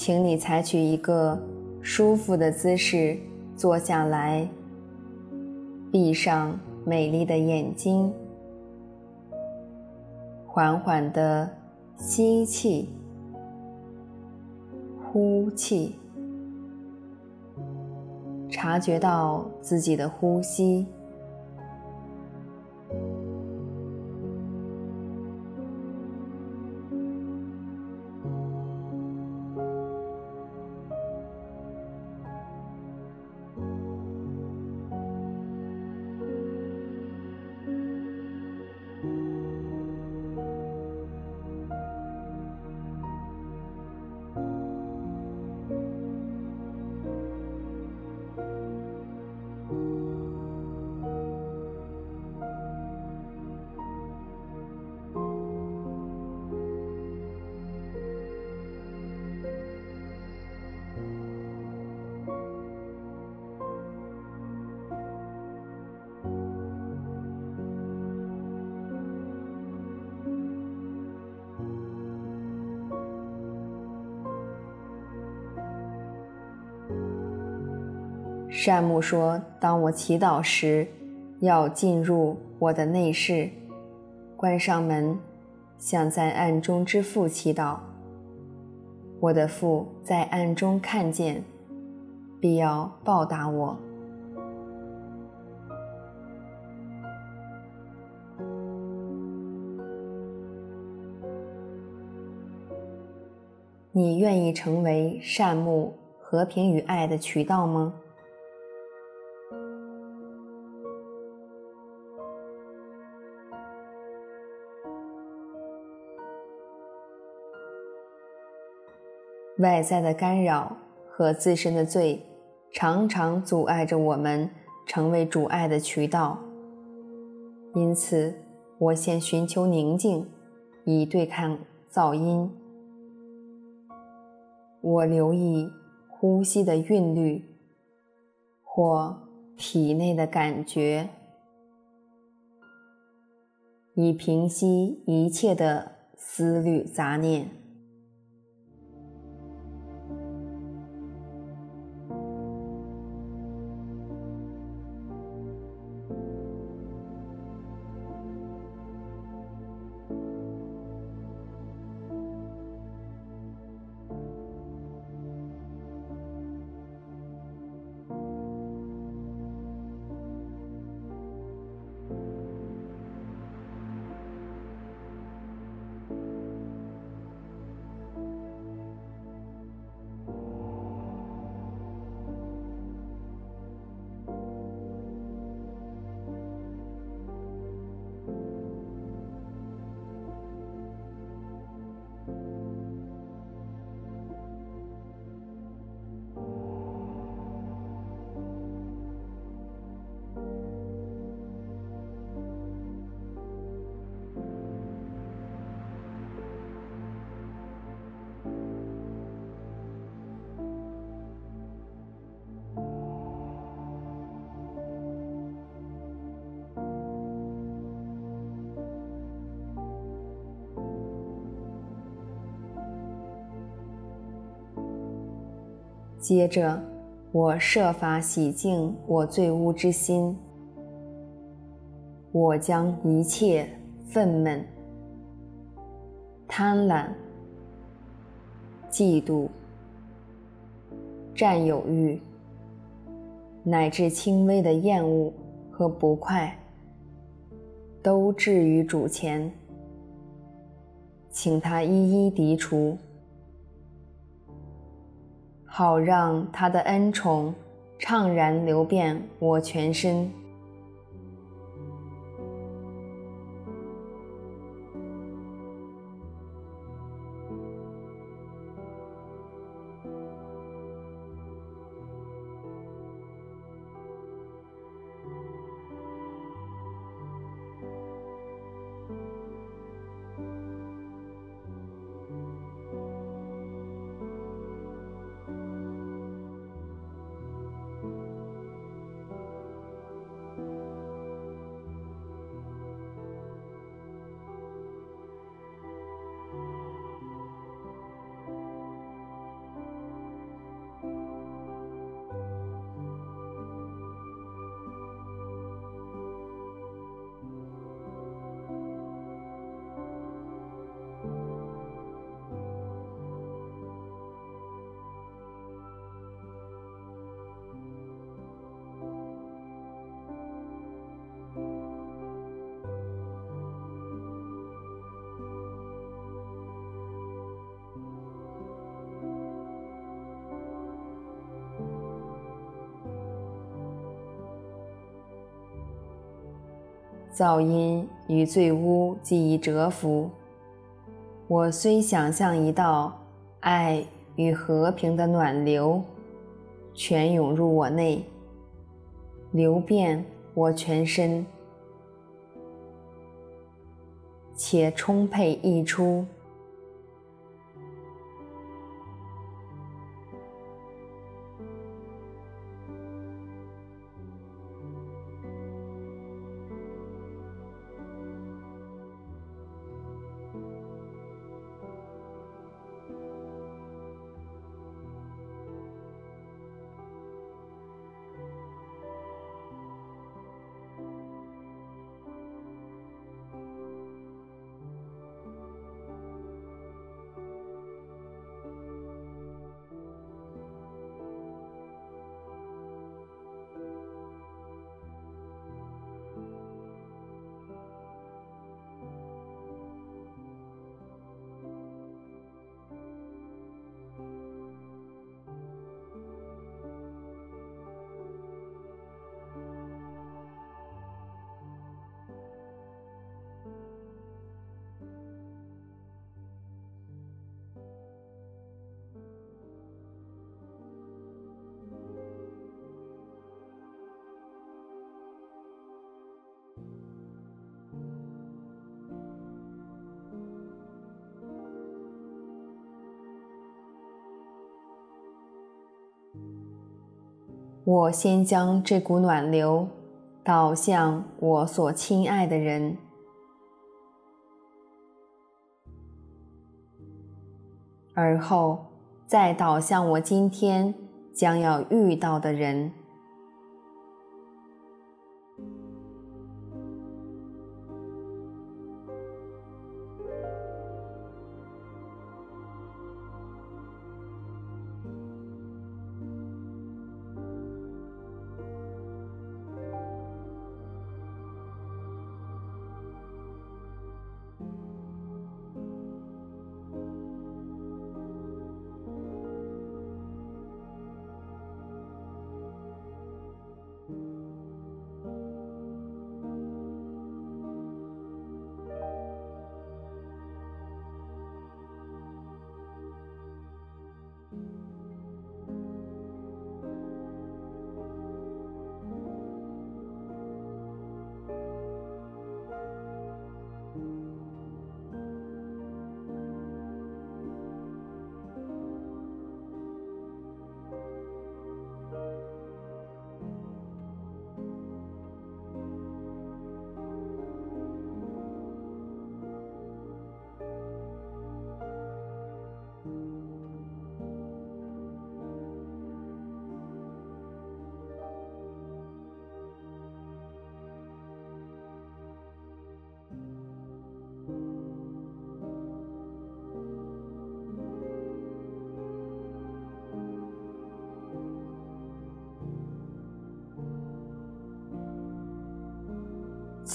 请你采取一个舒服的姿势坐下来，闭上美丽的眼睛，缓缓地吸气、呼气，察觉到自己的呼吸。善牧说：“当我祈祷时，要进入我的内室，关上门，向在暗中之父祈祷。我的父在暗中看见，必要报答我。你愿意成为善牧、和平与爱的渠道吗？”外在的干扰和自身的罪，常常阻碍着我们成为主爱的渠道。因此，我先寻求宁静，以对抗噪音。我留意呼吸的韵律，或体内的感觉，以平息一切的思虑杂念。接着，我设法洗净我罪污之心。我将一切愤懑、贪婪、嫉妒、占有欲，乃至轻微的厌恶和不快，都置于主前，请他一一涤除。好让他的恩宠怅然流遍我全身。噪音与罪污既已折服，我虽想象一道爱与和平的暖流，全涌入我内，流遍我全身，且充沛溢出。我先将这股暖流导向我所亲爱的人，而后再导向我今天将要遇到的人。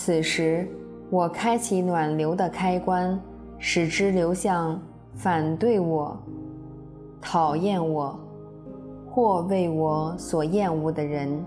此时，我开启暖流的开关，使之流向反对我、讨厌我或为我所厌恶的人。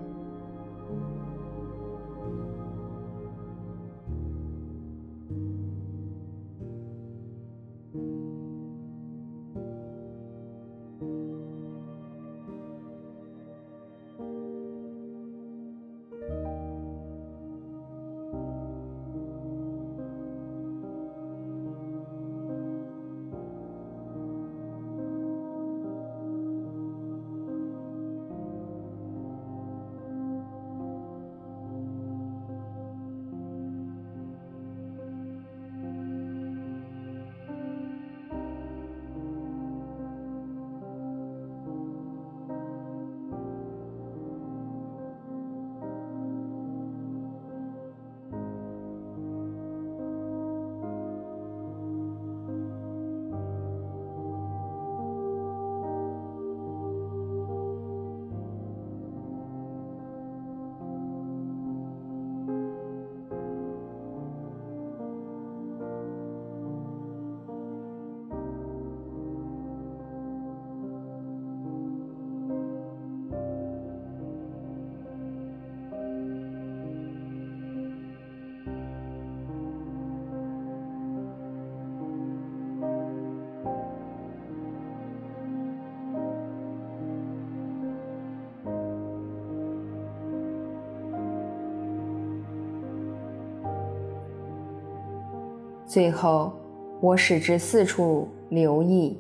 最后，我使之四处留意，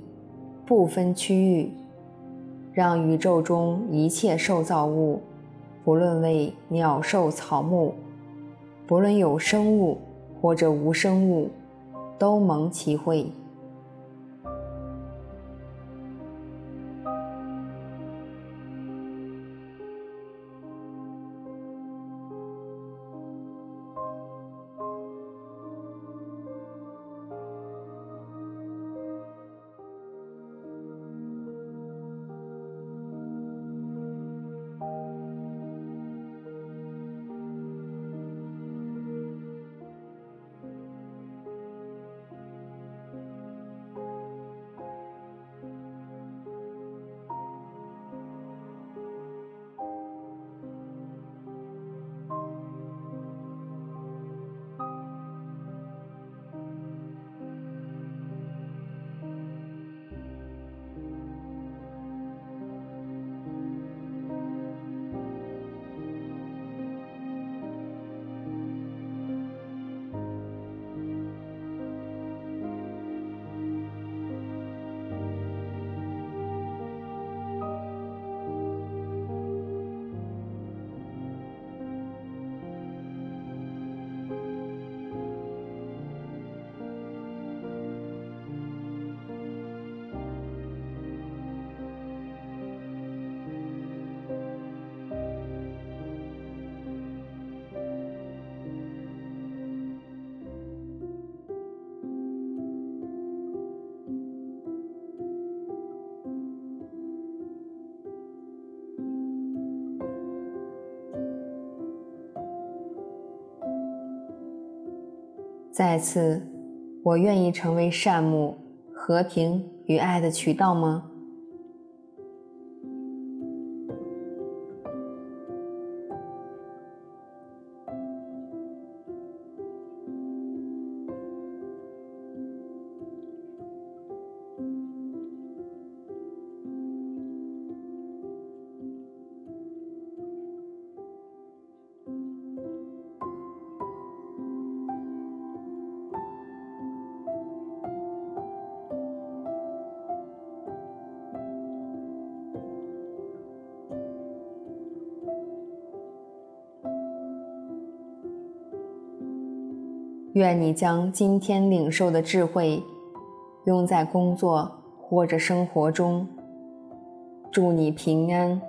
不分区域，让宇宙中一切受造物，不论为鸟兽草木，不论有生物或者无生物，都蒙其惠。再次，我愿意成为善牧、和平与爱的渠道吗？愿你将今天领受的智慧用在工作或者生活中。祝你平安。